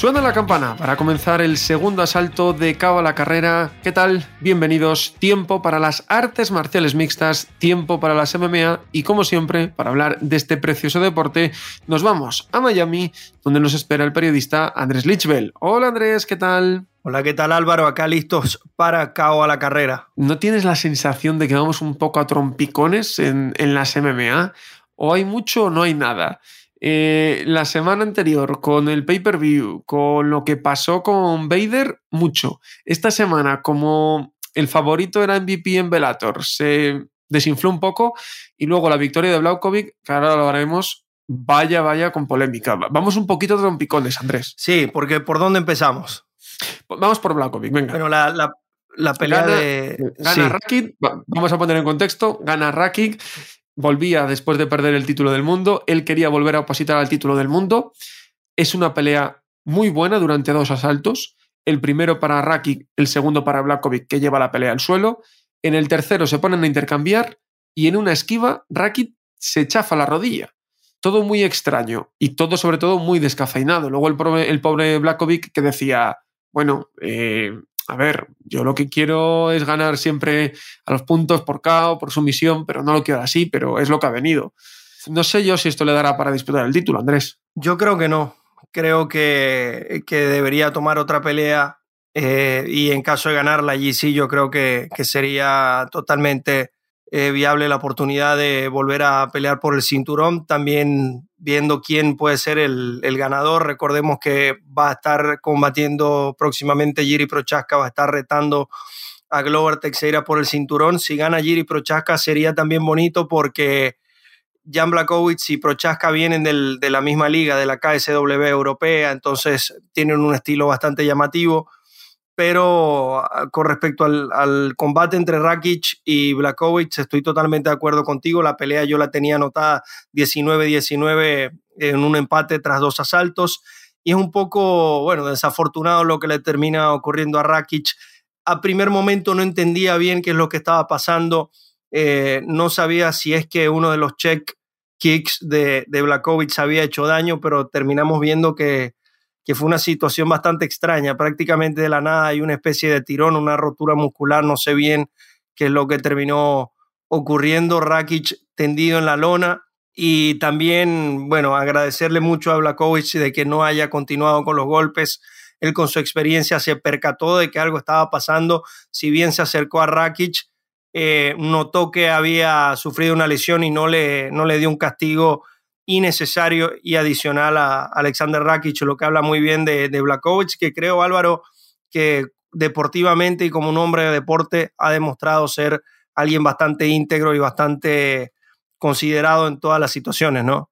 Suena la campana para comenzar el segundo asalto de Cabo a la Carrera. ¿Qué tal? Bienvenidos. Tiempo para las artes marciales mixtas, tiempo para las MMA y como siempre, para hablar de este precioso deporte, nos vamos a Miami, donde nos espera el periodista Andrés Lichbel. Hola Andrés, ¿qué tal? Hola, ¿qué tal Álvaro? Acá listos para Cao a la Carrera. ¿No tienes la sensación de que vamos un poco a trompicones en, en las MMA? ¿O hay mucho o no hay nada? Eh, la semana anterior con el pay-per-view, con lo que pasó con Vader, mucho. Esta semana, como el favorito era MVP en Bellator, se desinfló un poco y luego la victoria de Blaukovic, que ahora lo haremos, vaya, vaya con polémica. Vamos un poquito de trompicones, Andrés. Sí, porque ¿por dónde empezamos? Vamos por Blaukovic, venga. Bueno, la, la, la pelea Gana- de... Gana sí. Rakic, vamos a poner en contexto, gana Rakic, volvía después de perder el título del mundo, él quería volver a opositar al título del mundo. Es una pelea muy buena durante dos asaltos, el primero para Rakic, el segundo para Blakovic, que lleva la pelea al suelo. En el tercero se ponen a intercambiar y en una esquiva Rakic se chafa la rodilla. Todo muy extraño y todo sobre todo muy descafeinado. Luego el pobre, el pobre Blakovic que decía, bueno, eh, a ver, yo lo que quiero es ganar siempre a los puntos por KO, por sumisión, pero no lo quiero así, pero es lo que ha venido. No sé yo si esto le dará para disputar el título, Andrés. Yo creo que no. Creo que, que debería tomar otra pelea eh, y en caso de ganarla allí sí, yo creo que, que sería totalmente eh, viable la oportunidad de volver a pelear por el cinturón. También viendo quién puede ser el, ganador. Recordemos que va a estar combatiendo próximamente Giri Prochaska, va a estar retando a Glover Teixeira por el cinturón. Si gana Giri Prochaska sería también bonito porque Jan Blakowicz y Prochaska vienen del- de la misma liga, de la KSW europea, entonces tienen un estilo bastante llamativo. Pero ah, con respecto al, combate entre Rakic y Blakowicz, estoy totalmente de acuerdo contigo. La pelea yo la tenía anotada 19-19 en un empate tras dos asaltos. Y es un poco, bueno, desafortunado lo que le termina ocurriendo a Rakic. A primer momento no entendía bien qué es lo que estaba pasando. Eh, no sabía si es que uno de los check kicks de, de Blakowicz había hecho daño, pero terminamos viendo que, que fue una situación bastante extraña. Prácticamente de la nada hay una especie de tirón, una rotura muscular, no sé bien qué es lo que terminó ocurriendo. Rakic tendido en la lona. Y también, bueno, agradecerle mucho a Blakowicz de que no haya continuado con los golpes. Él con su experiencia se percató de que algo estaba pasando. Si bien se acercó a Rakic, eh, notó que había sufrido una lesión y no le, no le dio un castigo innecesario y adicional a Alexander Rakic, lo que habla muy bien de, de Blakowicz, que creo, Álvaro, que deportivamente y como un hombre de deporte ha demostrado ser alguien bastante íntegro y bastante considerado en todas las situaciones, ¿no?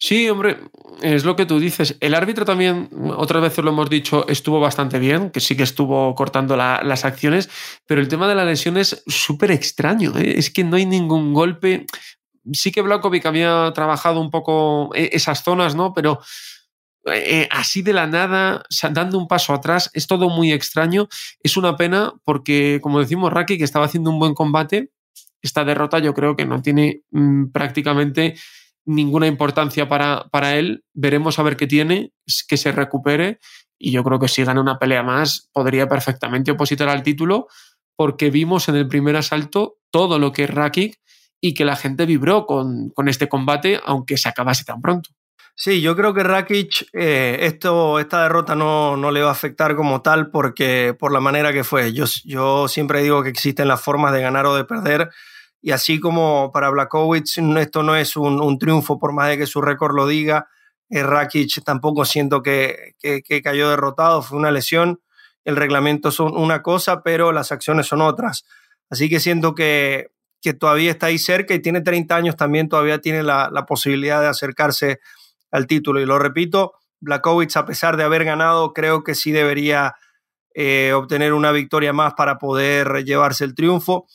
Sí, hombre, es lo que tú dices. El árbitro también, otras veces lo hemos dicho, estuvo bastante bien, que sí que estuvo cortando la- las acciones, pero el tema de la lesión es súper extraño. ¿eh? Es que no hay ningún golpe. Sí que Blakovic había trabajado un poco eh, esas zonas, ¿no? Pero eh, así de la nada, dando un paso atrás, es todo muy extraño. Es una pena porque, como decimos, Raki, que estaba haciendo un buen combate, esta derrota yo creo que no tiene mm, prácticamente ninguna importancia para, para él. Veremos a ver qué tiene, que se recupere. Y yo creo que si gana una pelea más, podría perfectamente opositar al título, porque vimos en el primer asalto todo lo que Rakic y que la gente vibró con, con este combate, aunque se acabase tan pronto. Sí, yo creo que Rakic, eh, esto, esta derrota no, no le va a afectar como tal porque por la manera que fue. Yo, yo siempre digo que existen las formas de ganar o de perder. Y así como para Blakowicz esto no es un, un triunfo, por más de que su récord lo diga, eh, Rakic tampoco siento que, que, que cayó derrotado, fue una lesión. El reglamento son una cosa, pero las acciones son otras. Así que siento que, que todavía está ahí cerca y tiene 30 años también, todavía tiene la, la posibilidad de acercarse al título. Y lo repito, Blakovic, a pesar de haber ganado, creo que sí debería eh, obtener una victoria más para poder llevarse el triunfo.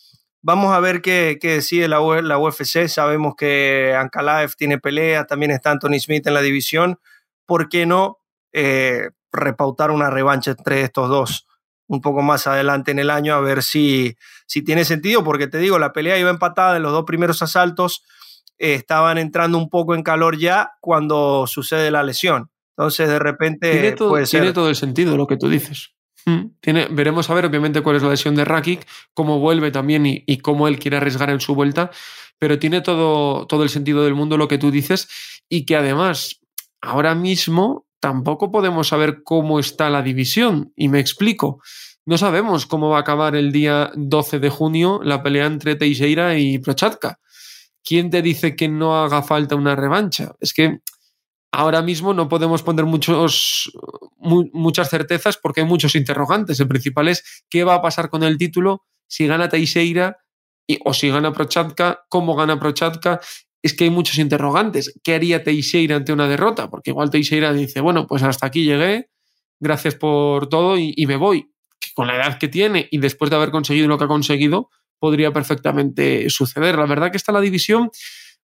Vamos a ver qué, decide la, la, UFC. Sabemos que Ankalaev tiene pelea, también está Anthony Smith en la división. ¿Por qué no eh, repautar una revancha entre estos dos un poco más adelante en el año a ver si, si tiene sentido? Porque te digo, la pelea iba empatada en los dos primeros asaltos. Eh, estaban entrando un poco en calor ya cuando sucede la lesión. Entonces, de repente. Tiene todo, tiene todo el sentido lo que tú dices. Mm, tiene, veremos a ver, obviamente, cuál es la lesión de Rakic, cómo vuelve también y, y, cómo él quiere arriesgar en su vuelta. Pero tiene todo, todo el sentido del mundo lo que tú dices y que además, ahora mismo tampoco podemos saber cómo está la división. Y me explico. No sabemos cómo va a acabar el día 12 de junio la pelea entre Teixeira y Prochatka. ¿Quién te dice que no haga falta una revancha? Es que ahora mismo no podemos poner muchos, muchas certezas porque hay muchos interrogantes. El principal es qué va a pasar con el título si gana Teixeira o si gana Prochatka, cómo gana Prochatka. Es que hay muchos interrogantes. ¿Qué haría Teixeira ante una derrota? Porque igual Teixeira dice, bueno, pues hasta aquí llegué, gracias por todo y, y me voy. Que con la edad que tiene y después de haber conseguido lo que ha conseguido, podría perfectamente suceder. La verdad que está la división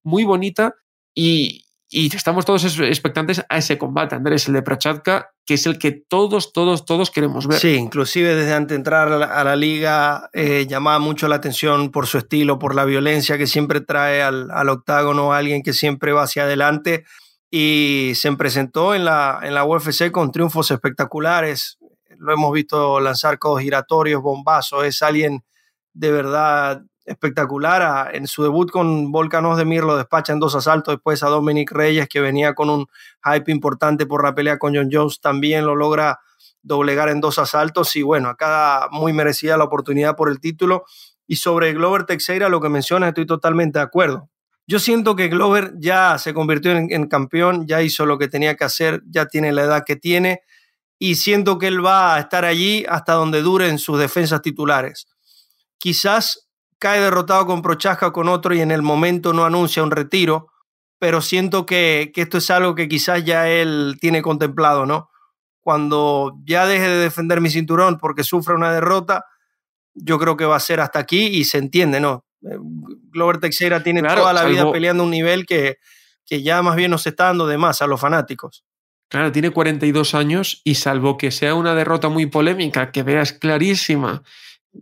muy bonita y, y estamos todos expectantes a ese combate, Andrés, el de Prochatka, que es el que todos, todos, todos queremos ver. Sí, inclusive desde antes de entrar a la, liga eh, llamaba mucho la atención por su estilo, por la violencia que siempre trae al, al, octágono, alguien que siempre va hacia adelante y se presentó en la, en la UFC con triunfos espectaculares. Lo hemos visto lanzar codos giratorios, bombazos, es alguien de verdad espectacular. En su debut con Volkanos de Mir lo despacha en dos asaltos, después a Dominic Reyes, que venía con un hype importante por la pelea con John Jones, también lo logra doblegar en dos asaltos y bueno, acá muy merecida la oportunidad por el título. Y sobre Glover Teixeira, lo que mencionas, estoy totalmente de acuerdo. Yo siento que Glover ya se convirtió en, en campeón, ya hizo lo que tenía que hacer, ya tiene la edad que tiene y siento que él va a estar allí hasta donde duren sus defensas titulares. Quizás cae derrotado con Prochaska o con otro y en el momento no anuncia un retiro, pero siento que, que, esto es algo que quizás ya él tiene contemplado, ¿no? Cuando ya deje de defender mi cinturón porque sufre una derrota, yo creo que va a ser hasta aquí y se entiende, ¿no? Eh, Glover Teixeira tiene claro, toda la salvo... vida peleando un nivel que, que ya más bien nos está dando de más a los fanáticos. Claro, tiene 42 años y salvo que sea una derrota muy polémica, que veas clarísima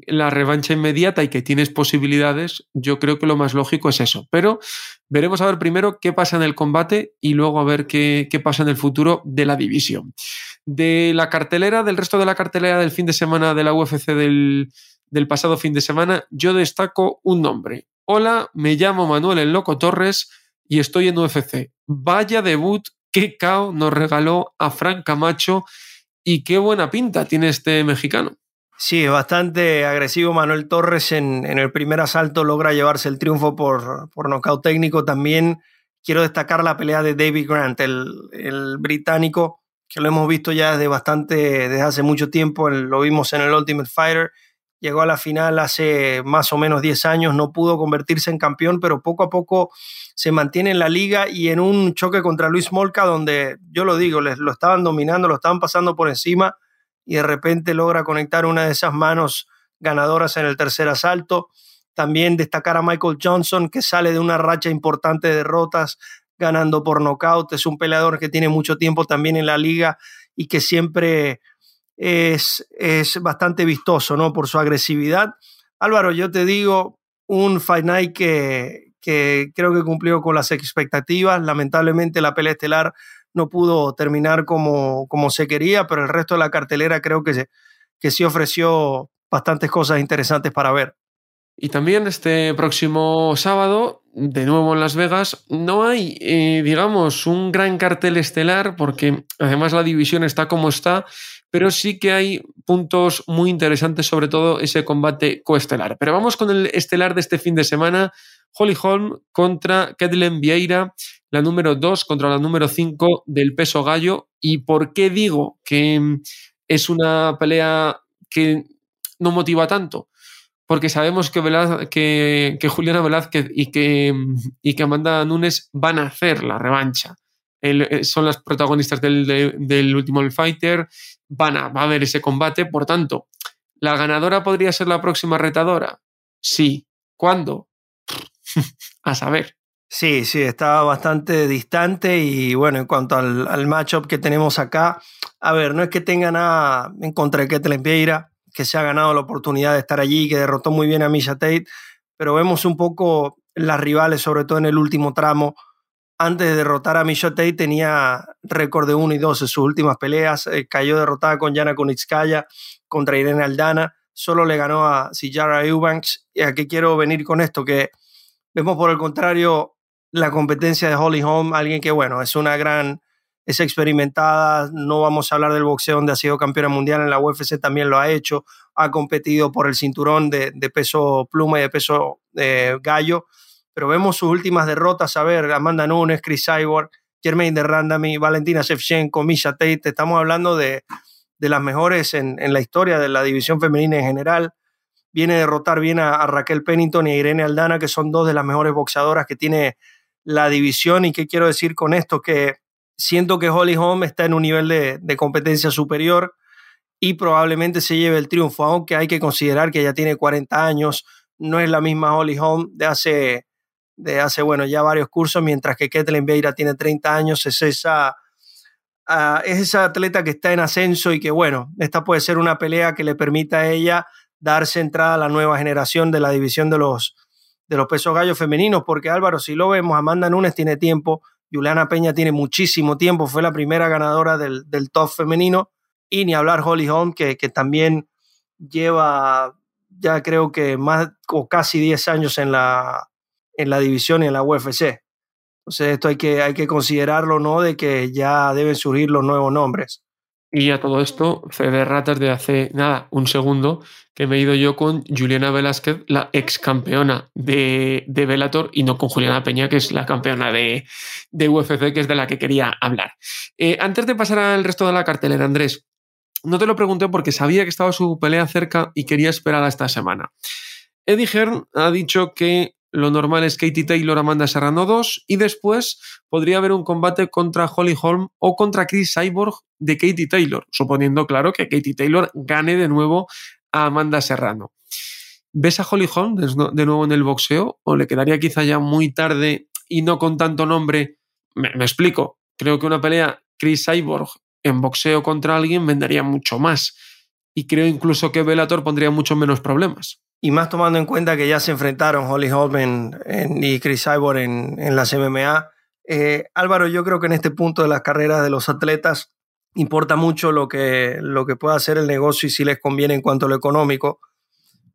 la revancha inmediata y que tienes posibilidades, yo creo que lo más lógico es eso. Pero veremos a ver primero qué pasa en el combate y luego a ver qué, qué, pasa en el futuro de la división. De la cartelera, del resto de la cartelera del fin de semana de la UFC del, del pasado fin de semana, yo destaco un nombre. Hola, me llamo Manuel El Loco Torres y estoy en UFC. Vaya debut, qué cao nos regaló a Frank Camacho y qué buena pinta tiene este mexicano. Sí, bastante agresivo Manuel Torres en, el primer asalto logra llevarse el triunfo por, por nocaut técnico. También quiero destacar la pelea de David Grant, el, el, británico, que lo hemos visto ya desde bastante, desde hace mucho tiempo, lo vimos en el Ultimate Fighter, llegó a la final hace más o menos 10 años, no pudo convertirse en campeón, pero poco a poco se mantiene en la liga y en un choque contra Luis Molca, donde yo lo digo, les lo estaban dominando, lo estaban pasando por encima y de repente logra conectar una de esas manos ganadoras en el tercer asalto. También destacar a Michael Johnson, que sale de una racha importante de derrotas, ganando por nocaut. Es un peleador que tiene mucho tiempo también en la liga y que siempre es, es bastante vistoso ¿no? por su agresividad. Álvaro, yo te digo, un Fight Night que, que creo que cumplió con las expectativas. Lamentablemente la pelea estelar no pudo terminar como, como se quería, pero el resto de la cartelera creo que, se, que sí ofreció bastantes cosas interesantes para ver. Y también este próximo sábado, de nuevo en Las Vegas, no hay, eh, digamos, un gran cartel estelar, porque además la división está como está, pero sí que hay puntos muy interesantes, sobre todo ese combate coestelar. Pero vamos con el estelar de este fin de semana, Holly Holm contra Kathleen Vieira, la número 2 contra la número 5 del peso gallo. ¿Y por qué digo que es una pelea que no motiva tanto? Porque sabemos que, que, Juliana Velázquez y que, y que Amanda Nunes van a hacer la revancha. eh, son las protagonistas del, del último Fighter, van a, va a haber ese combate, por tanto, ¿la ganadora podría ser la próxima retadora? Sí. ¿Cuándo? a saber. Sí, sí, está bastante distante y bueno, en cuanto al, al matchup que tenemos acá, a ver, no es que tenga nada en contra de Ketlen Vieira, que se ha ganado la oportunidad de estar allí, que derrotó muy bien a Misha Tate, pero vemos un poco las rivales, sobre todo en el último tramo. Antes de derrotar a Misha Tate tenía récord de 1 y 2 en sus últimas peleas, eh, cayó derrotada con Yana Kunitskaya contra Irene Aldana, solo le ganó a Sijara Eubanks. ¿Y a qué quiero venir con esto? Que vemos por el contrario la competencia de Holly Holm, alguien que, bueno, es una gran, es experimentada, no vamos a hablar del boxeo donde ha sido campeona mundial, en la UFC también lo ha hecho, ha competido por el cinturón de, peso pluma y de peso eh, gallo, pero vemos sus últimas derrotas, a ver, Amanda Nunes, Chris Cyborg, Jermaine de Randami, Valentina Shevchenko, Misha Tate, estamos hablando de, de las mejores en, en, la historia de la división femenina en general. Viene a derrotar bien a, Raquel Pennington y a Irene Aldana, que son dos de las mejores boxeadoras que tiene la división. ¿Y qué quiero decir con esto? Que siento que Holly Holm está en un nivel de, competencia superior y probablemente se lleve el triunfo, aunque hay que considerar que ya tiene 40 años, no es la misma Holly Holm de hace, de hace bueno, ya varios cursos, mientras que Kathleen Beira tiene 30 años, es esa, uh, es esa atleta que está en ascenso y que bueno, esta puede ser una pelea que le permita a ella darse entrada a la nueva generación de la división de los, de los pesos gallos femeninos, porque Álvaro, si lo vemos, Amanda Nunes tiene tiempo, Juliana Peña tiene muchísimo tiempo, fue la primera ganadora del, del top femenino, y ni hablar Holly Holm, que, que también lleva ya creo que más o casi 10 años en la, en la división y en la UFC. Entonces esto hay que, hay que considerarlo, ¿no? De que ya deben surgir los nuevos nombres. Y a todo esto, Fede Ratas de hace nada, un segundo, que me he ido yo con Juliana Velázquez, la ex campeona de, de Bellator, y no con Juliana Peña, que es la campeona de, de UFC, que es de la que quería hablar. Eh, antes de pasar al resto de la cartelera, Andrés, no te lo pregunté porque sabía que estaba su pelea cerca y quería esperar a esta semana. Eddie Hearn ha dicho que lo normal es Katie Taylor, Amanda Serrano 2 y después podría haber un combate contra Holly Holm o contra Chris Cyborg de Katie Taylor, suponiendo claro que Katie Taylor gane de nuevo a Amanda Serrano. ¿Ves a Holly Holm de nuevo en el boxeo o le quedaría quizá ya muy tarde y no con tanto nombre? Me, explico. Creo que una pelea Chris Cyborg en boxeo contra alguien vendería mucho más. Y creo incluso que Bellator pondría mucho menos problemas. Y más tomando en cuenta que ya se enfrentaron Holly Holm y Chris Cyborg en, en las MMA. Eh, Álvaro, yo creo que en este punto de las carreras de los atletas importa mucho lo que, lo que pueda hacer el negocio y si les conviene en cuanto a lo económico.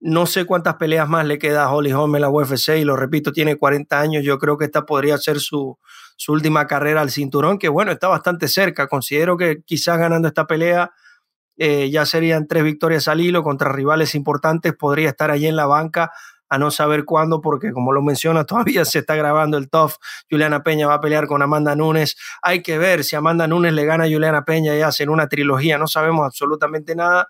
No sé cuántas peleas más le queda a Holly Holm en la UFC y lo repito, tiene 40 años. Yo creo que esta podría ser su, su última carrera al cinturón, que bueno, está bastante cerca. Considero que quizás ganando esta pelea eh, ya serían tres victorias al hilo contra rivales importantes, podría estar allí en la banca a no saber cuándo, porque como lo menciona, todavía se está grabando el TOF. Juliana Peña va a pelear con Amanda Nunes. Hay que ver si Amanda Nunes le gana a Juliana Peña y hacen una trilogía. No sabemos absolutamente nada,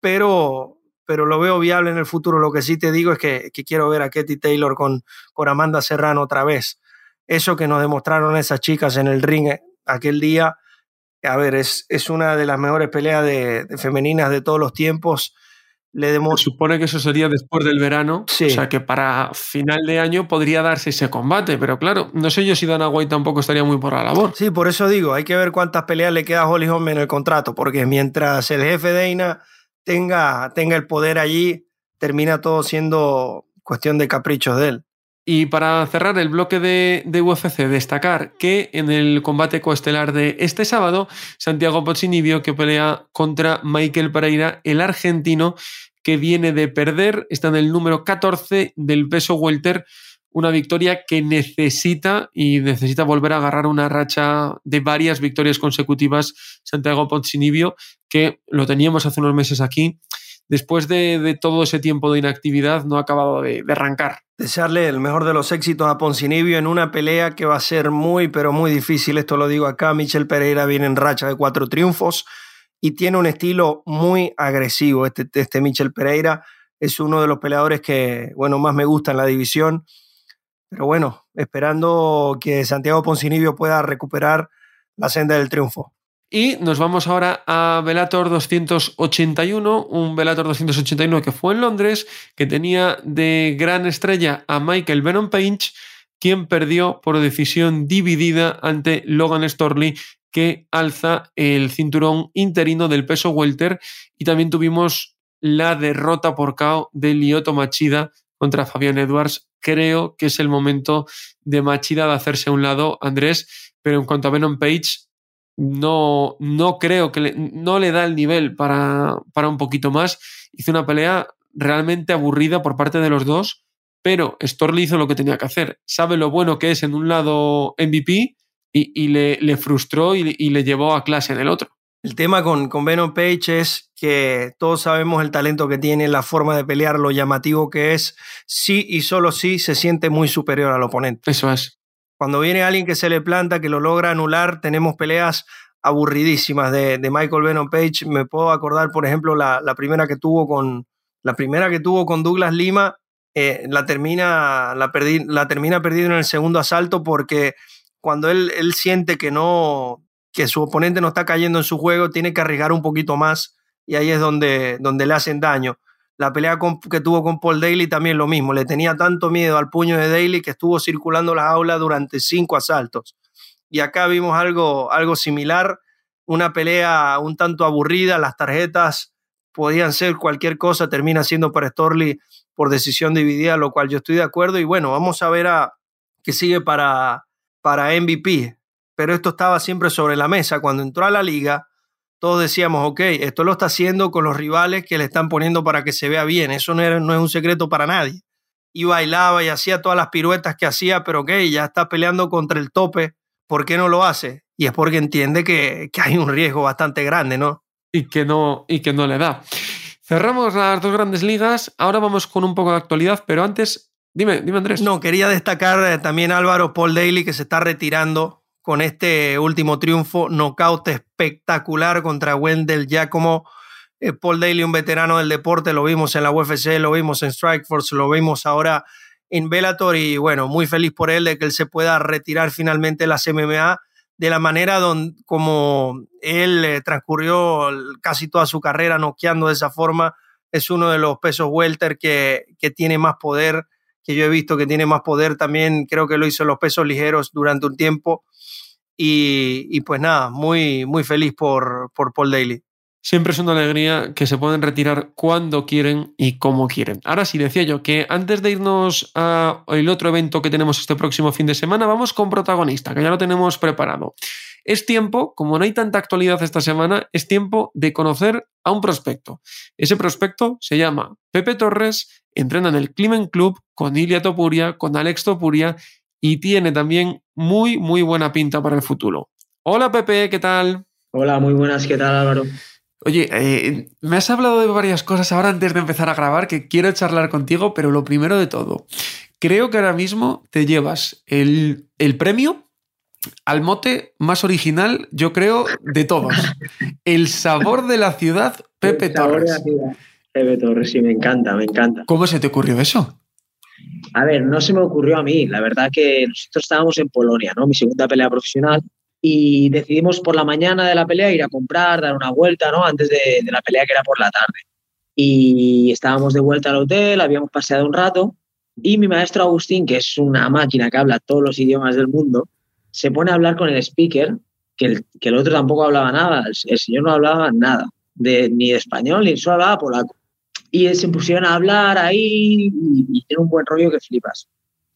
pero, pero lo veo viable en el futuro. Lo que sí te digo es que, que quiero ver a Katie Taylor con, con Amanda Serrano otra vez. Eso que nos demostraron esas chicas en el ring aquel día a ver, es, es una de las mejores peleas de, femeninas de todos los tiempos. Le Se supone que eso sería después del verano, o sea que para final de año podría darse ese combate, pero claro, no sé yo si Dana White tampoco estaría muy por la labor. Sí, por eso digo, hay que ver cuántas peleas le queda a Holly Holm en el contrato, porque mientras el jefe de Ina tenga, tenga el poder allí, termina todo siendo cuestión de caprichos de él. Y para cerrar el bloque de, UFC, destacar que en el combate coestelar de este sábado, Santiago Pozzinibio que pelea contra Michael Pereira, el argentino que viene de perder, está en el número 14 del peso welter, una victoria que necesita y necesita volver a agarrar una racha de varias victorias consecutivas. Santiago Poncinibio, que lo teníamos hace unos meses aquí después de, todo ese tiempo de inactividad, no ha acabado de, arrancar. Desearle el mejor de los éxitos a Poncinibio en una pelea que va a ser muy, pero muy difícil. Esto lo digo acá. Michel Pereira viene en racha de cuatro triunfos y tiene un estilo muy agresivo. Este, este Michel Pereira es uno de los peleadores que, bueno, más me gusta en la división. pero bueno, esperando que Santiago Poncinibio pueda recuperar la senda del triunfo. Y nos vamos ahora a Velator 281, un Velator 281 que fue en Londres, que tenía de gran estrella a Michael Venom Page, quien perdió por decisión dividida ante Logan Storley, que alza el cinturón interino del peso welter. Y también tuvimos la derrota por KO de Lyoto Machida contra Fabián Edwards. Creo que es el momento de Machida de hacerse a un lado, Andrés, pero en cuanto a Venom Page, no, no creo que le, no le da el nivel para, para un poquito más. Hizo una pelea realmente aburrida por parte de los dos, pero Storley hizo lo que tenía que hacer. Sabe lo bueno que es en un lado MVP y, le, le, frustró y, y, le llevó a clase en el otro. El tema con, con Venom Page es que todos sabemos el talento que tiene, la forma de pelear, lo llamativo que es. Sí y solo sí se siente muy superior al oponente. Eso es. Cuando viene alguien que se le planta, que lo logra anular, tenemos peleas aburridísimas de, Michael Venom Page. Me puedo acordar, por ejemplo, la, primera que tuvo con la primera que tuvo con Douglas Lima, eh, la termina la, la termina perdiendo en el segundo asalto porque cuando él, él siente que no que su oponente no está cayendo en su juego, tiene que arriesgar un poquito más y ahí es donde, donde le hacen daño. La pelea que tuvo con Paul Daly también lo mismo. Le tenía tanto miedo al puño de Daly que estuvo circulando las aulas durante cinco asaltos. Y acá vimos algo, algo similar, una pelea un tanto aburrida. Las tarjetas podían ser cualquier cosa, termina siendo para Storley por decisión dividida, lo cual yo estoy de acuerdo. Y bueno, vamos a ver a qué sigue para, para MVP. Pero esto estaba siempre sobre la mesa. Cuando entró a la liga, todos decíamos, ok, esto lo está haciendo con los rivales que le están poniendo para que se vea bien. Eso no, no es un secreto para nadie. Y bailaba y hacía todas las piruetas que hacía, pero ok, ya está peleando contra el tope. ¿Por qué no lo hace? Y es porque entiende que, que hay un riesgo bastante grande, ¿no? Y que no, y que no le da. Cerramos las dos grandes ligas. Ahora vamos con un poco de actualidad, pero antes, dime, dime Andrés. No, quería destacar eh, también Álvaro Paul Daly que se está retirando con este último triunfo, knockout espectacular contra Wendell Giacomo. Eh, Paul Daly, un veterano del deporte, lo vimos en la UFC, lo vimos en Strikeforce, lo vimos ahora en Bellator y bueno, muy feliz por él de que él se pueda retirar finalmente las MMA de la manera don, como él eh, transcurrió casi toda su carrera noqueando de esa forma. Es uno de los pesos welter que, que tiene más poder, que yo he visto que tiene más poder también, creo que lo hizo en los pesos ligeros durante un tiempo y, pues nada, muy, muy feliz por, por Paul Daly. Siempre es una alegría que se pueden retirar cuando quieren y como quieren. Ahora sí, decía yo que antes de irnos al otro evento que tenemos este próximo fin de semana, vamos con protagonista, que ya lo tenemos preparado. Es tiempo, como no hay tanta actualidad esta semana, es tiempo de conocer a un prospecto. Ese prospecto se llama Pepe Torres, entrena en el Climen Club con Ilia Topuria, con Alex Topuria y tiene también muy, muy buena pinta para el futuro. Hola Pepe, ¿qué tal? Hola, muy buenas, ¿qué tal Álvaro? Oye, eh, me has hablado de varias cosas ahora antes de empezar a grabar que quiero charlar contigo, pero lo primero de todo, creo que ahora mismo te llevas el, premio al mote más original, yo creo, de todos. El sabor de la ciudad, Pepe Torres. Pepe Torres, sí, me encanta, me encanta. ¿Cómo se te ocurrió eso? A ver, no se me ocurrió a mí. La verdad que nosotros estábamos en Polonia, ¿no? Mi segunda pelea profesional. Y decidimos por la mañana de la pelea ir a comprar, dar una vuelta, ¿no? Antes de, la pelea que era por la tarde. Y estábamos de vuelta al hotel, habíamos paseado un rato. Y mi maestro Agustín, que es una máquina que habla todos los idiomas del mundo, se pone a hablar con el speaker, que el, el otro tampoco hablaba nada. El, señor no hablaba nada, de, ni de español, ni solo hablaba polaco y se pusieron a hablar ahí y, tiene un buen rollo que flipas.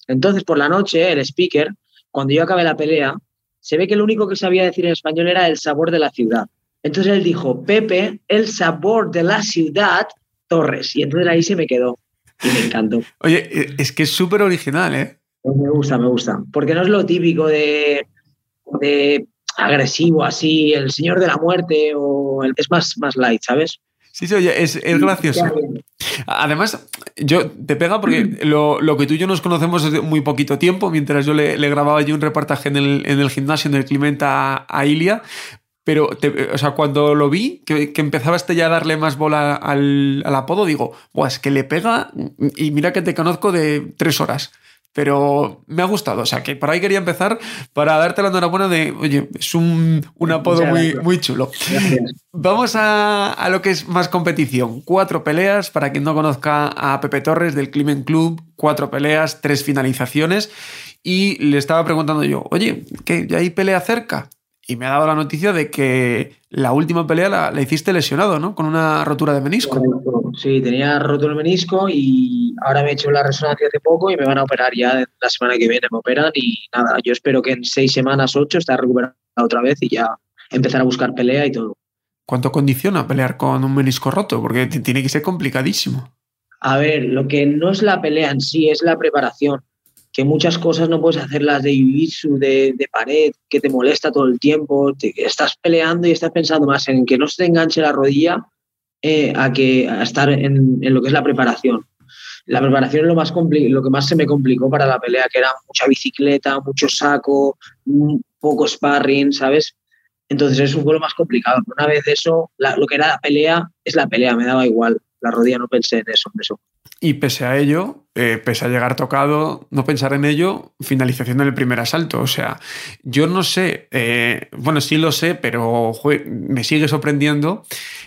Entonces, por la noche, el speaker, cuando yo acabé la pelea, se ve que lo único que sabía decir en español era el sabor de la ciudad. Entonces él dijo, Pepe, el sabor de la ciudad, Torres. Y entonces ahí se me quedó y me encantó. Oye, e, es que es súper original, ¿eh? Me gusta, me gusta. Porque no es lo típico de, de agresivo así, el señor de la muerte, o el, es más, más light, ¿sabes? Sí, sí, oye, es, gracioso. Además, yo te pega porque mm. lo, que tú y yo nos conocemos desde muy poquito tiempo, mientras yo le, grababa allí un reportaje en el, en el gimnasio, en el Climenta a, Ilia. Pero, o sea, cuando lo vi, que, que empezaba este ya a darle más bola al, apodo, digo, Buah, es que le pega y mira que te conozco de tres horas. Pero me ha gustado. O sea, que por ahí quería empezar para darte la enhorabuena de, oye, es un, apodo muy, muy chulo. Vamos a, a, lo que es más competición. Cuatro peleas, para quien no conozca a Pepe Torres del Climen Club, cuatro peleas, tres finalizaciones. Y le estaba preguntando yo, oye, ¿qué, ¿ya hay pelea cerca? Y me ha dado la noticia de que la última pelea la, hiciste lesionado, ¿no? Con una rotura de menisco. Sí, tenía roto el menisco y ahora me he hecho la resonancia hace poco y me van a operar ya la semana que viene. Me operan y nada, yo espero que en seis semanas, ocho, esté recuperado otra vez y ya empezar a buscar pelea y todo. ¿Cuánto condiciona pelear con un menisco roto? Porque tiene que ser complicadísimo. A ver, lo que no es la pelea en sí, es la preparación que muchas cosas no puedes hacerlas de jiu de, de, pared, que te molesta todo el tiempo, te, estás peleando y estás pensando más en que no se te enganche la rodilla eh, a que a estar en, en, lo que es la preparación. La preparación es lo, más lo que más se me complicó para la pelea, que era mucha bicicleta, mucho saco, poco sparring, ¿sabes? Entonces eso fue lo más complicado. Una vez eso, lo que era la pelea es la pelea, me daba igual. La rodilla no pensé en eso, en eso. Y pese a ello, eh, pese a llegar tocado, no pensar en ello, finalización del primer asalto. O sea, yo no sé, eh, bueno, sí lo sé, pero me sigue sorprendiendo,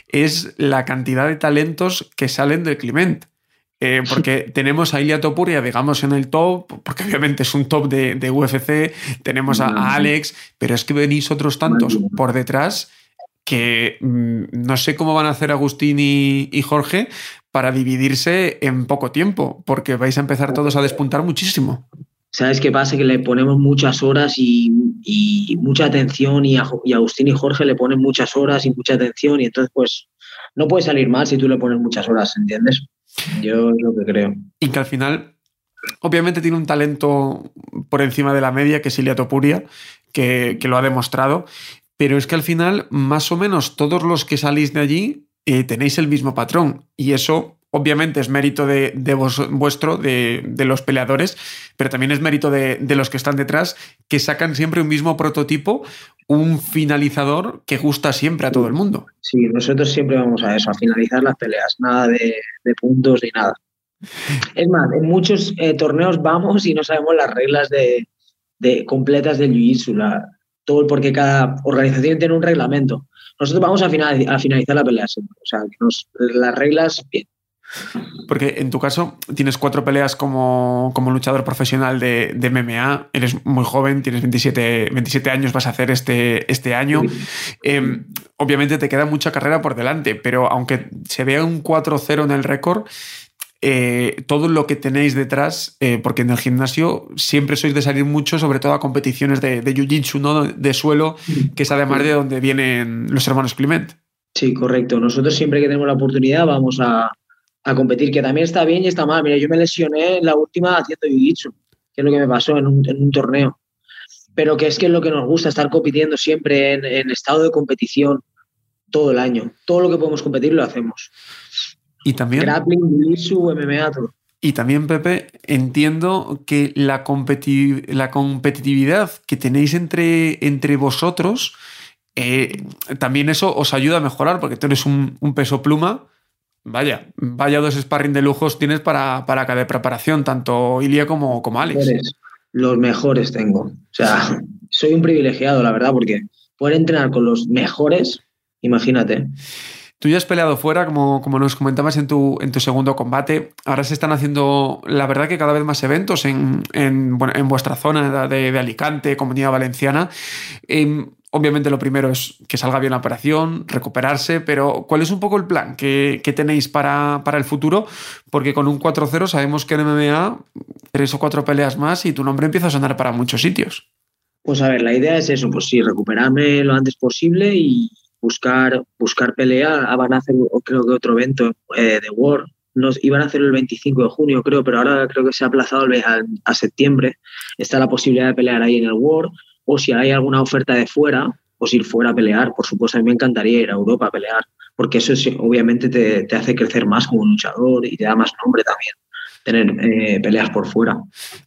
es la cantidad de talentos que salen del Clement. Eh, porque tenemos a Ilia Topuria, digamos, en el top, porque obviamente es un top de, UFC, tenemos a, Alex, pero es que venís otros tantos por detrás que mm, no sé cómo van a hacer Agustín y, Jorge para dividirse en poco tiempo, porque vais a empezar todos a despuntar muchísimo. ¿Sabes qué pasa? Que le ponemos muchas horas y, mucha atención y, a, y Agustín y Jorge le ponen muchas horas y mucha atención y entonces pues no puede salir mal si tú le pones muchas horas, ¿entiendes? Yo es lo que creo. Y que al final, obviamente tiene un talento por encima de la media, que es Ilia Topuria, que, que lo ha demostrado, pero es que al final, más o menos todos los que salís de allí tenéis el mismo patrón. Y eso, obviamente, es mérito de, vuestro, de, los peleadores, pero también es mérito de, los que están detrás, que sacan siempre un mismo prototipo, un finalizador que gusta siempre a todo el mundo. Sí, nosotros siempre vamos a eso, a finalizar las peleas, nada de, puntos ni nada. Es más, en muchos eh, torneos vamos y no sabemos las reglas de, completas del jiu-jitsu todo porque cada organización tiene un reglamento. Nosotros vamos a, a finalizar la pelea O sea, las reglas, bien. Porque en tu caso tienes cuatro peleas como, como luchador profesional de, de, MMA, eres muy joven, tienes 27, 27 años, vas a hacer este, este año. Em, obviamente te queda mucha carrera por delante, pero aunque se vea un 4-0 en el récord, eh, todo lo que tenéis detrás, eh, porque en el gimnasio siempre sois de salir mucho, sobre todo a competiciones de, de jiu-jitsu, ¿no? de suelo, que es además de donde vienen los hermanos Clement. Sí, correcto. Nosotros siempre que tenemos la oportunidad vamos a, competir, que también está bien y está mal. Mira, yo me lesioné en la última haciendo jiu-jitsu, que es lo que me pasó en un, torneo. Pero que es que lo que nos gusta, estar compitiendo siempre en estado de competición todo el año. Todo lo que podemos competir lo hacemos. Y también. Grappling, MMA, Y también, Pepe, entiendo que la, la competitividad que tenéis entre, entre vosotros, eh, también eso os ayuda a mejorar, porque tú eres un, peso pluma. Vaya, vaya dos sparring de lujos tienes para, para cada preparación, tanto Ilia como, como Alex. Los mejores tengo. O sea, soy un privilegiado, la verdad, porque poder entrenar con los mejores, imagínate. Tú ya has peleado fuera, como, como nos comentabas en tu, en tu segundo combate. Ahora se están haciendo, la verdad, que cada vez más eventos en, en, en vuestra zona de, de, Alicante, Comunidad Valenciana. Em, obviamente lo primero es que salga bien la operación, recuperarse, pero ¿cuál es un poco el plan que, que tenéis para, para, el futuro? Porque con un 4-0 sabemos que en MMA tres o cuatro peleas más y tu nombre empieza a sonar para muchos sitios. Pues a ver, la idea es eso, pues sí, recuperarme lo antes posible y, buscar, buscar pelea. Ah, van a hacer, creo que otro evento eh, de World. Nos, iban a hacerlo el 25 de junio, creo, pero ahora creo que se ha aplazado a, septiembre. Está la posibilidad de pelear ahí en el World. O si hay alguna oferta de fuera, pues ir fuera a pelear. Por supuesto, a mí me encantaría ir a Europa a pelear, porque eso obviamente te, te hace crecer más como luchador y te da más nombre también. Tener eh, peleas por fuera.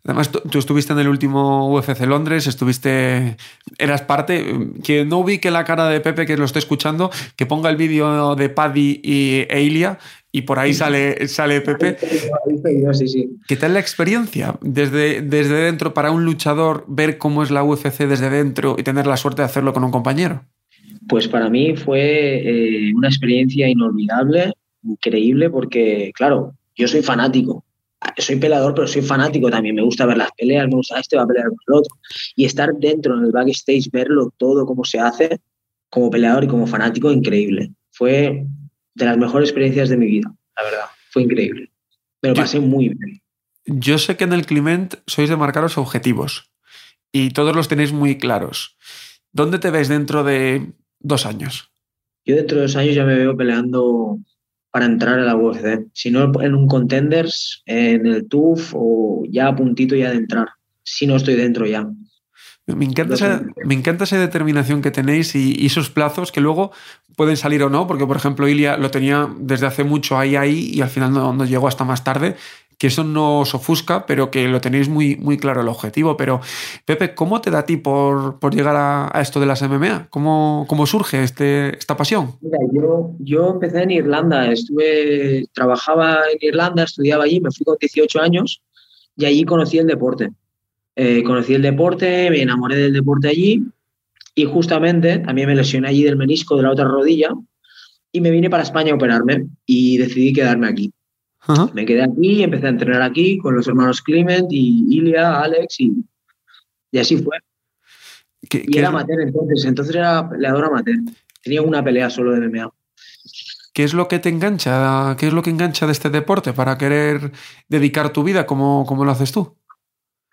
Además, tú, tú, estuviste en el último UFC Londres, estuviste, eras parte, que no ubique la cara de Pepe que lo esté escuchando, que ponga el vídeo de Paddy y Eilia y por ahí sale, sale Pepe. Sí, sí. ¿Qué tal la experiencia desde, desde dentro para un luchador ver cómo es la UFC desde dentro y tener la suerte de hacerlo con un compañero? Pues para mí fue eh, una experiencia inolvidable, increíble, porque, claro, yo soy fanático. Soy peleador, pero soy fanático también. Me gusta ver las peleas, me gusta este va a pelear con el otro. Y estar dentro en el backstage, verlo todo, cómo se hace, como peleador y como fanático, increíble. Fue de las mejores experiencias de mi vida, la verdad. Fue increíble. Me lo pasé muy bien. Yo sé que en el Clement sois de marcaros objetivos y todos los tenéis muy claros. ¿Dónde te ves dentro de dos años? Yo dentro de dos años ya me veo peleando para entrar a la UFC. Si no en un contenders, en el TUF o ya a puntito ya de entrar. Si no estoy dentro ya. Me encanta, esa, me encanta esa determinación que tenéis y, esos plazos que luego pueden salir o no, porque por ejemplo Ilia lo tenía desde hace mucho ahí ahí y al final no, no llegó hasta más tarde que eso no os ofusca, pero que lo tenéis muy, muy claro el objetivo. Pero, Pepe, ¿cómo te da a ti por, por llegar a, esto de las MMA? ¿Cómo, cómo surge este, esta pasión? Mira, yo, yo empecé en Irlanda, estuve, trabajaba en Irlanda, estudiaba allí, me fui con 18 años y allí conocí el deporte. Eh, conocí el deporte, me enamoré del deporte allí y justamente también me lesioné allí del menisco de la otra rodilla y me vine para España a operarme y decidí quedarme aquí. Uh-huh. Me quedé aquí, empecé a entrenar aquí con los hermanos Clement y Ilia, Alex y, y así fue. ¿Qué, y era amateur entonces, entonces era peleador amateur. Tenía una pelea solo de MMA. ¿Qué es lo que te engancha? ¿Qué es lo que engancha de este deporte para querer dedicar tu vida como, como lo haces tú?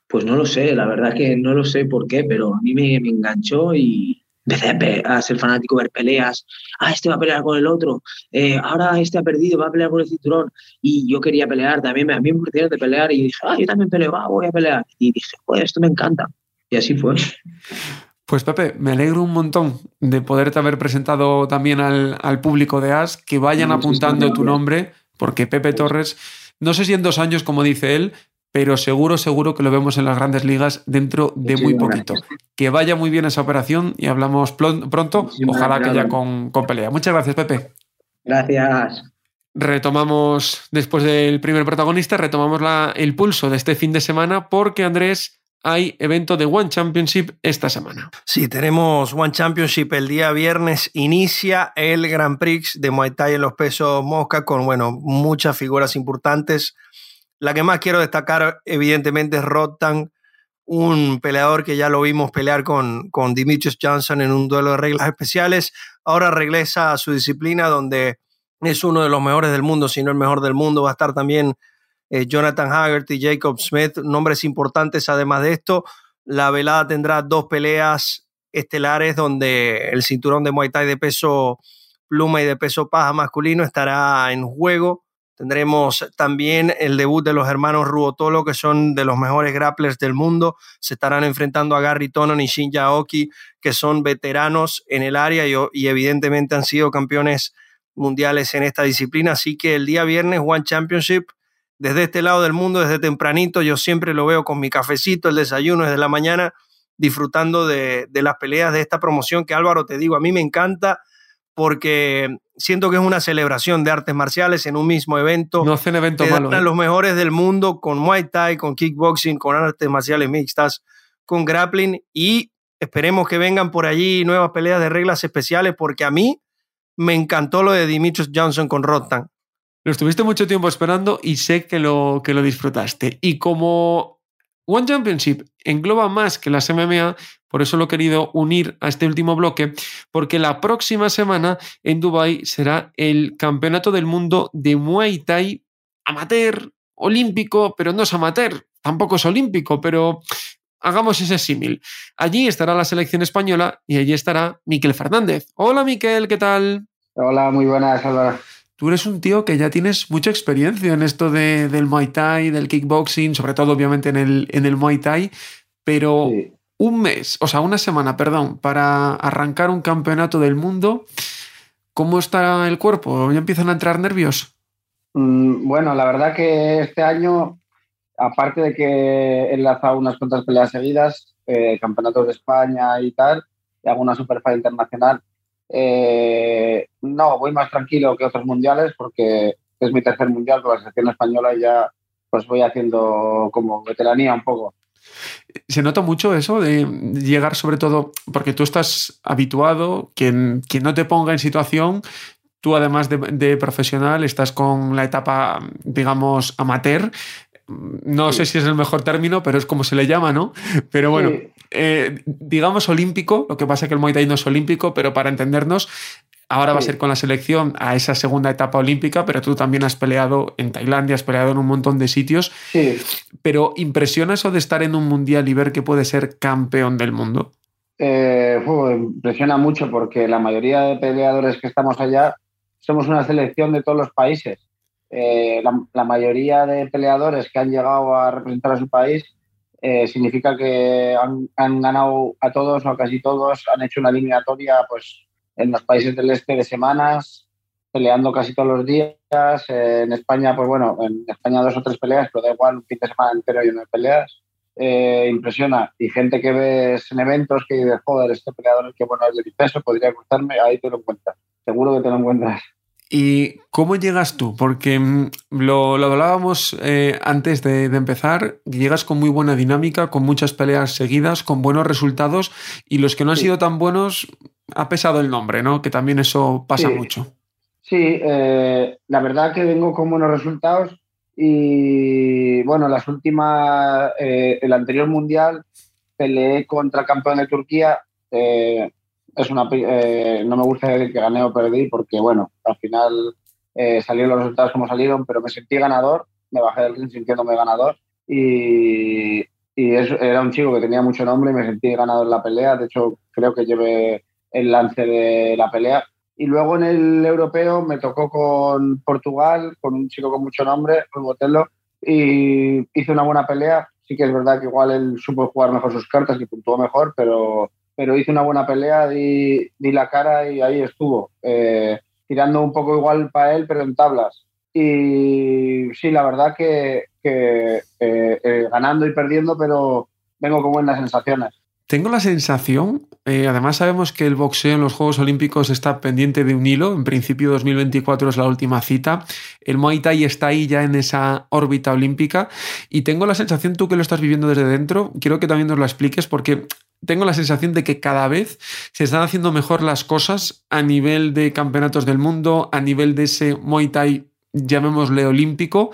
Pues no lo sé, la verdad es que no lo sé por qué, pero a mí me, me enganchó y, empecé a ser fanático, ver peleas. Ah, este va a pelear con el otro. Eh, ahora este ha perdido, va a pelear con el cinturón. Y yo quería pelear también. A mí me ofrecieron de pelear y dije, ah, yo también peleo, va, voy a pelear. Y dije, pues esto me encanta. Y así fue. Pues Pepe, me alegro un montón de poderte haber presentado también al, al público de AS, que vayan apuntando tu nombre, porque Pepe Torres, no sé si en dos años, como dice él, pero seguro, seguro que lo vemos en las grandes ligas dentro de muy poquito. Que vaya muy bien esa operación y hablamos pronto, ojalá que ya con, con pelea. Muchas gracias, Pepe. Gracias. Retomamos, después del primer protagonista, retomamos la, el pulso de este fin de semana porque, Andrés, hay evento de One Championship esta semana. Sí, tenemos One Championship el día viernes. Inicia el Grand Prix de Muay Thai en los pesos mosca con, bueno, muchas figuras importantes. La que más quiero destacar, evidentemente, es Rotan, un peleador que ya lo vimos pelear con, con Dimitrios Johnson en un duelo de reglas especiales. Ahora regresa a su disciplina, donde es uno de los mejores del mundo, si no el mejor del mundo. Va a estar también eh, Jonathan Haggart y Jacob Smith, nombres importantes además de esto. La velada tendrá dos peleas estelares, donde el cinturón de Muay Thai de peso pluma y de peso paja masculino estará en juego. Tendremos también el debut de los hermanos Ruotolo, que son de los mejores grapplers del mundo. Se estarán enfrentando a Gary Tonon y Shin Yaoki, que son veteranos en el área y, evidentemente han sido campeones mundiales en esta disciplina. Así que el día viernes, One Championship, desde este lado del mundo, desde tempranito, yo siempre lo veo con mi cafecito, el desayuno desde la mañana, disfrutando de las peleas de esta promoción que Álvaro, te digo, a mí me encanta porque siento que es una celebración de artes marciales en un mismo evento. No hacen evento malo. ¿eh? los mejores del mundo con Muay Thai, con kickboxing, con artes marciales mixtas, con grappling y esperemos que vengan por allí nuevas peleas de reglas especiales porque a mí me encantó lo de Dimitrios Johnson con Rotan. Lo estuviste mucho tiempo esperando y sé que lo, que lo disfrutaste. Y como One Championship engloba más que las MMA, por eso lo he querido unir a este último bloque, porque la próxima semana en Dubai será el Campeonato del Mundo de Muay Thai amateur, olímpico, pero no es amateur, tampoco es olímpico, pero hagamos ese símil. Allí estará la selección española y allí estará Miquel Fernández. Hola Miquel, ¿qué tal? Hola, muy buenas, Álvaro. Tú eres un tío que ya tienes mucha experiencia en esto de, del Muay Thai, del kickboxing, sobre todo obviamente en el, en el Muay Thai, pero sí un mes, o sea, una semana, perdón, para arrancar un campeonato del mundo, ¿cómo está el cuerpo? ¿Ya empiezan a entrar nervios? Mm, bueno, la verdad que este año, aparte de que he enlazado unas cuantas peleas seguidas, eh, campeonatos de España y tal, y alguna Superfight internacional, eh, no, voy más tranquilo que otros mundiales porque es mi tercer mundial con la selección española y ya pues voy haciendo como veteranía un poco. Se nota mucho eso de llegar sobre todo, porque tú estás habituado, quien, quien no te ponga en situación, tú además de, profesional estás con la etapa, digamos, amateur. No sé si es el mejor término, pero es como se le llama, ¿no? Pero bueno, eh, digamos olímpico, lo que pasa es que el Muay Thai no es olímpico, pero para entendernos, Ahora va a ser con la selección a esa segunda etapa olímpica, pero tú también has peleado en Tailandia, has peleado en un montón de sitios. Sí. Pero ¿impresiona eso de estar en un mundial y ver que puede ser campeón del mundo? Eh, impresiona mucho porque la mayoría de peleadores que estamos allá somos una selección de todos los países. Eh, la, mayoría de peleadores que han llegado a representar a su país eh, significa que han, han, ganado a todos o casi todos, han hecho una eliminatoria pues en los países del este de semanas, peleando casi todos los días. en España, pues bueno, en España dos o tres peleas, pero da igual, un fin de semana entero y de peleas. Eh, impresiona. Y gente que ves en eventos que dice, joder, este peleador que bueno es de mi peso, podría gustarme, ahí te lo encuentras. Seguro que te lo encuentras. ¿Y cómo llegas tú? Porque mm, lo, lo hablábamos eh, antes de, de, empezar, llegas con muy buena dinámica, con muchas peleas seguidas, con buenos resultados, y los que no han sido tan buenos, ha pesado el nombre, ¿no? Que también eso pasa mucho. Sí, eh, la verdad que vengo con buenos resultados y bueno, las últimas, eh, el anterior mundial peleé contra el campeón de Turquía. Eh, es una, no me gusta decir que gané o perdí porque bueno, al final salieron los resultados como salieron, pero me sentí ganador, me bajé del ring sintiéndome ganador y, y era un chico que tenía mucho nombre y me sentí ganador en la pelea. De hecho, creo que llevé el lance de la pelea. Y luego en el europeo me tocó con Portugal, con un chico con mucho nombre, con Botello, y hice una buena pelea. Sí que es verdad que igual él supo jugar mejor sus cartas y puntuó mejor, pero, pero hice una buena pelea, di, di la cara y ahí estuvo. Eh, tirando un poco igual para él, pero en tablas. Y sí, la verdad que, eh, eh, ganando y perdiendo, pero vengo con buenas sensaciones. Tengo la sensación, eh, además sabemos que el boxeo en los Juegos Olímpicos está pendiente de un hilo, en principio 2024 es la última cita, el Muay Thai está ahí ya en esa órbita olímpica y tengo la sensación, tú que lo estás viviendo desde dentro, quiero que también nos lo expliques porque tengo la sensación de que cada vez se están haciendo mejor las cosas a nivel de campeonatos del mundo, a nivel de ese Muay Thai llamémosle olímpico,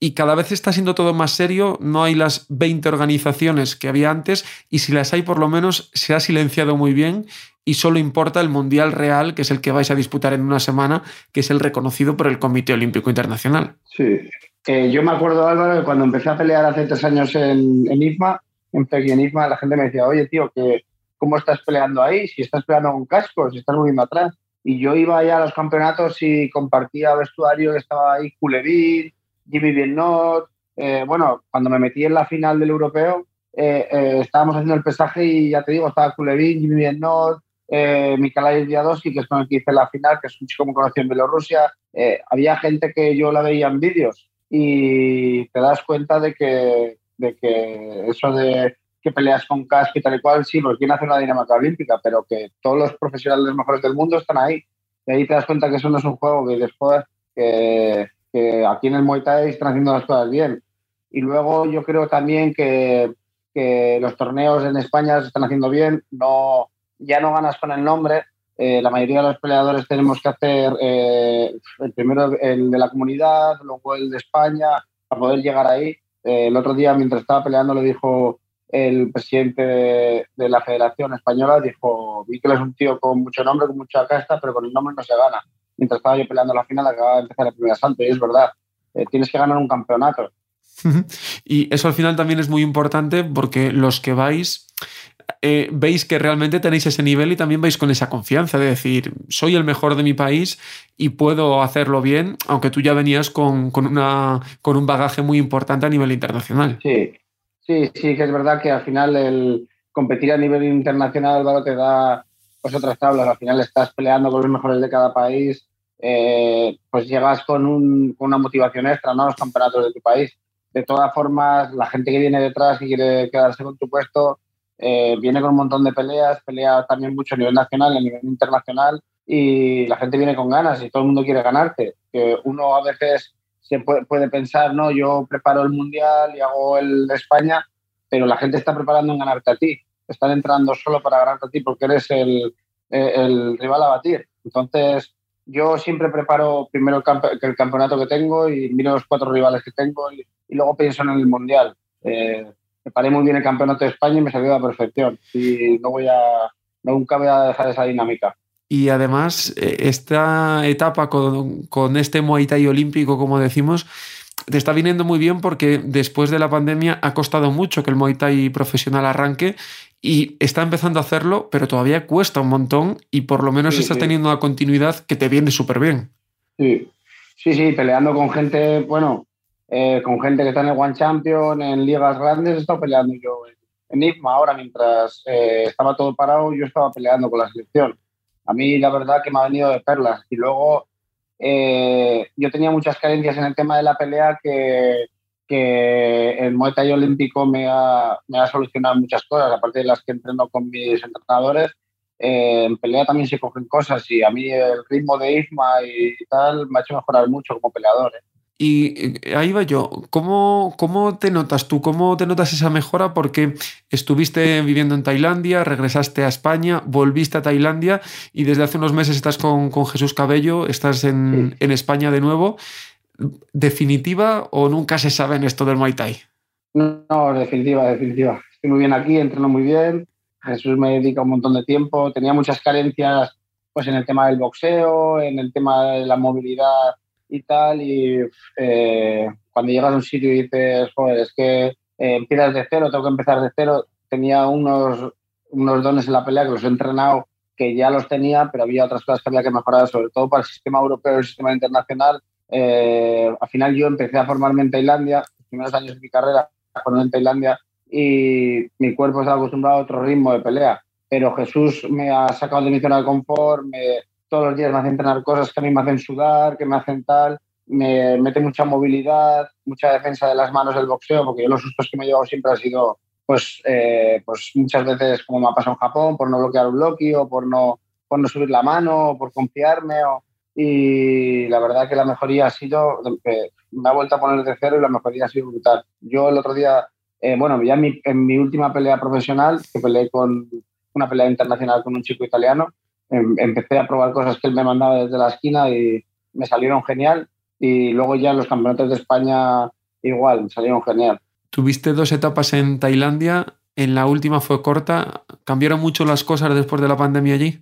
y cada vez está siendo todo más serio, no hay las 20 organizaciones que había antes y si las hay por lo menos se ha silenciado muy bien y solo importa el Mundial Real, que es el que vais a disputar en una semana, que es el reconocido por el Comité Olímpico Internacional. Sí, eh, yo me acuerdo Álvaro que cuando empecé a pelear hace tres años en, en IFMA, en en IFMA, la gente me decía, oye tío, que ¿cómo estás peleando ahí? Si estás peleando con cascos, si estás muy atrás. Y yo iba allá a los campeonatos y compartía vestuario, estaba ahí Culevín, Jimmy Biennot. Eh, bueno, cuando me metí en la final del europeo, eh, eh, estábamos haciendo el pesaje y ya te digo, estaba Kulevin, Jimmy Biennot, eh, Diadoski, que es con el que hice la final, que es un chico muy conocido en Bielorrusia. había gente que yo la veía en vídeos y te das cuenta de que, de que eso de que peleas con casco y tal y cual, sí, pues viene a hacer una dinámica olímpica, pero que todos los profesionales mejores del mundo están ahí. Y ahí te das cuenta que eso no es un juego que después que que aquí en el Muay Thai están haciendo las cosas bien. Y luego yo creo también que, que los torneos en España se están haciendo bien. No, ya no ganas con el nombre. Eh, la mayoría de los peleadores tenemos que hacer eh, el primero el de la comunidad, luego el de España, para poder llegar ahí. Eh, el otro día, mientras estaba peleando, le dijo el presidente de, de, la Federación Española, dijo, vi que es un tío con mucho nombre, con mucha casta, pero con el nombre no se gana mientras estaba yo peleando la final, acababa de empezar el primer asalto, y es verdad, eh, tienes que ganar un campeonato. Y eso al final también es muy importante porque los que vais eh, veis que realmente tenéis ese nivel y también vais con esa confianza de decir, soy el mejor de mi país y puedo hacerlo bien, aunque tú ya venías con, con, una, con un bagaje muy importante a nivel internacional. Sí, sí, sí, que es verdad que al final el competir a nivel internacional, Álvaro, te da pues otras tablas. Al final estás peleando con los mejores de cada país, eh, pues llegas con, un, con, una motivación extra, ¿no? Los campeonatos de tu país. De todas formas, la gente que viene detrás y quiere quedarse con tu puesto, eh, viene con un montón de peleas, pelea también mucho a nivel nacional a nivel internacional, y la gente viene con ganas y todo el mundo quiere ganarte. Que uno a veces se puede, puede pensar, no, yo preparo el Mundial y hago el de España, pero la gente está preparando en ganarte a ti. Están entrando solo para ganarte a ti porque eres el, el rival a batir. Entonces, yo siempre preparo primero el, campeonato que tengo y miro los cuatro rivales que tengo y, luego pienso en el Mundial. Eh, preparé muy bien el campeonato de España y me salió a la perfección. Y no voy a, nunca voy a dejar esa dinámica. Y además, eh, esta etapa con, con este Muay Thai olímpico, como decimos, te está viniendo muy bien porque después de la pandemia ha costado mucho que el Muay Thai profesional arranque y está empezando a hacerlo, pero todavía cuesta un montón y por lo menos estás teniendo una continuidad que te viene súper bien. Sí. sí, sí, peleando con gente, bueno, eh, con gente que está en el One Champion, en ligas grandes, he estado peleando yo en IFMA ahora, mientras eh, estaba todo parado, yo estaba peleando con la selección. A mí la verdad que me ha venido de perlas. Y luego eh, yo tenía muchas carencias en el tema de la pelea que, que el Muay Thai olímpico me ha, me ha, solucionado muchas cosas, aparte de las que entreno con mis entrenadores. Eh, en pelea también se cogen cosas y a mí el ritmo de IFMA y tal me ha hecho mejorar mucho como peleador. ¿eh? Y eh, ahí va yo. ¿Cómo, ¿Cómo te notas tú? ¿Cómo te notas esa mejora? Porque estuviste viviendo en Tailandia, regresaste a España, volviste a Tailandia y desde hace unos meses estás con, con Jesús Cabello, estás en, en, España de nuevo. ¿Definitiva o nunca se sabe en esto del Muay Thai? No, definitiva, definitiva. Estoy muy bien aquí, entreno muy bien. Jesús me dedica un montón de tiempo. Tenía muchas carencias pues, en el tema del boxeo, en el tema de la movilidad y tal, y eh, cuando llegas a un sitio y dices, joder, es que eh, empiezas de cero, tengo que empezar de cero, tenía unos, unos dones en la pelea que los he entrenado, que ya los tenía, pero había otras cosas que había que mejorar, sobre todo para el sistema europeo y el sistema internacional. Eh, al final yo empecé a formarme en Tailandia, los primeros años de mi carrera fueron en Tailandia, y mi cuerpo estaba acostumbrado a otro ritmo de pelea. Pero Jesús me ha sacado de mi zona de confort, me, todos los días me hace entrenar cosas que a mí me hacen sudar, que me hacen tal, me mete mucha movilidad, mucha defensa de las manos del boxeo, porque yo los sustos que me he llevado siempre ha sido, pues, eh, pues muchas veces como me ha pasado en Japón, por no bloquear un bloque o por no, por no subir la mano o por confiarme. O, y la verdad que la mejoría ha sido, me ha vuelto a poner de cero y la mejoría ha sido brutal. Yo el otro día, eh, bueno, ya en mi, en mi última pelea profesional, que peleé con una pelea internacional con un chico italiano, empecé a probar cosas que él me mandaba desde la esquina y me salieron genial. Y luego ya los campeonatos de España igual, me salieron genial. Tuviste dos etapas en Tailandia, en la última fue corta. ¿Cambiaron mucho las cosas después de la pandemia allí?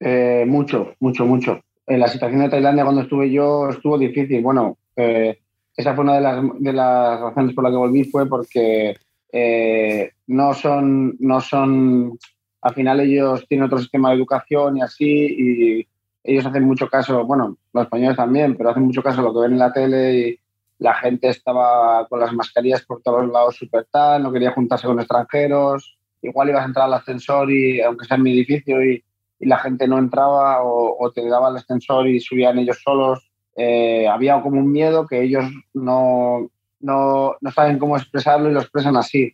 Eh, mucho, mucho, mucho. En la situación de Tailandia cuando estuve yo estuvo difícil. Bueno, eh, esa fue una de las, de las, razones por las que volví, fue porque eh, no son, no son al final ellos tienen otro sistema de educación y así, y ellos hacen mucho caso, bueno, los españoles también, pero hacen mucho caso a lo que ven en la tele y la gente estaba con las mascarillas por todos lados súper tal, no quería juntarse con extranjeros, igual ibas a entrar al ascensor y aunque sea en mi edificio y, la gente no entraba o, te daba el ascensor y subían ellos solos, eh, había como un miedo que ellos no, no, no saben cómo expresarlo y lo expresan así.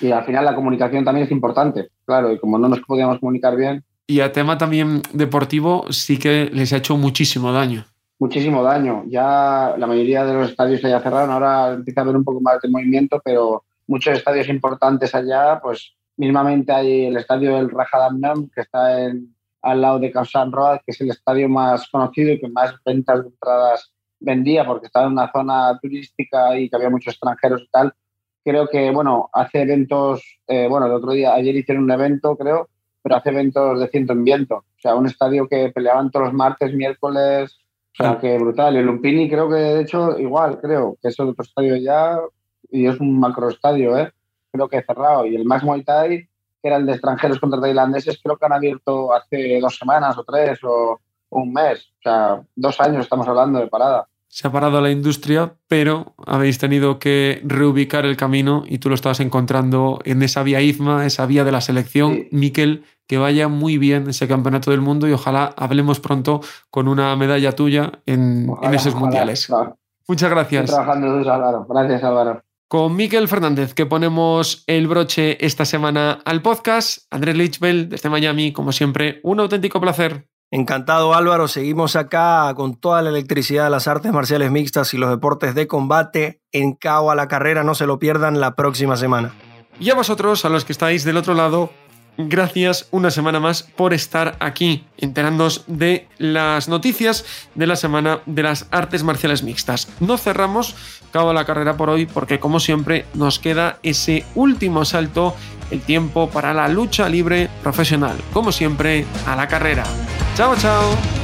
Y al final la comunicación también es importante, claro, y como no nos podíamos comunicar bien. Y a tema también deportivo, sí que les ha hecho muchísimo daño. Muchísimo daño. Ya la mayoría de los estadios se ya cerraron, ahora empieza a haber un poco más de movimiento, pero muchos estadios importantes allá, pues mismamente hay el estadio del Rajadamnam, que está en, al lado de Kausan Road, que es el estadio más conocido y que más ventas de entradas vendía, porque estaba en una zona turística y que había muchos extranjeros y tal creo que, bueno, hace eventos, eh, bueno, el otro día, ayer hicieron un evento, creo, pero hace eventos de ciento en viento. O sea, un estadio que peleaban todos los martes, miércoles, o sea, que brutal. Y el Lumpini creo que, de hecho, igual, creo, que es otro estadio ya, y es un macro estadio, ¿eh? Creo que cerrado. Y el Max Muay Thai, que era el de extranjeros contra tailandeses, creo que han abierto hace dos semanas o tres o un mes. O sea, dos años estamos hablando de parada. Se ha parado la industria, pero habéis tenido que reubicar el camino y tú lo estabas encontrando en esa vía IFMA, esa vía de la selección. Miquel, que vaya muy bien ese campeonato del mundo y ojalá hablemos pronto con una medalla tuya en, esos mundiales. Muchas gracias. trabajando Álvaro. Gracias, Álvaro. Con Miquel Fernández, que ponemos el broche esta semana al podcast. Andrés Lichbel, desde Miami, como siempre, un auténtico placer. Encantado Álvaro, seguimos acá con toda la electricidad de las artes marciales mixtas y los deportes de combate en Cabo a la carrera, no se lo pierdan la próxima semana. Y a vosotros, a los que estáis del otro lado, gracias una semana más por estar aquí, enterándonos de las noticias de la semana de las artes marciales mixtas. No cerramos Cabo la carrera por hoy porque como siempre nos queda ese último salto, el tiempo para la lucha libre profesional. Como siempre, a la carrera. Chao, chao.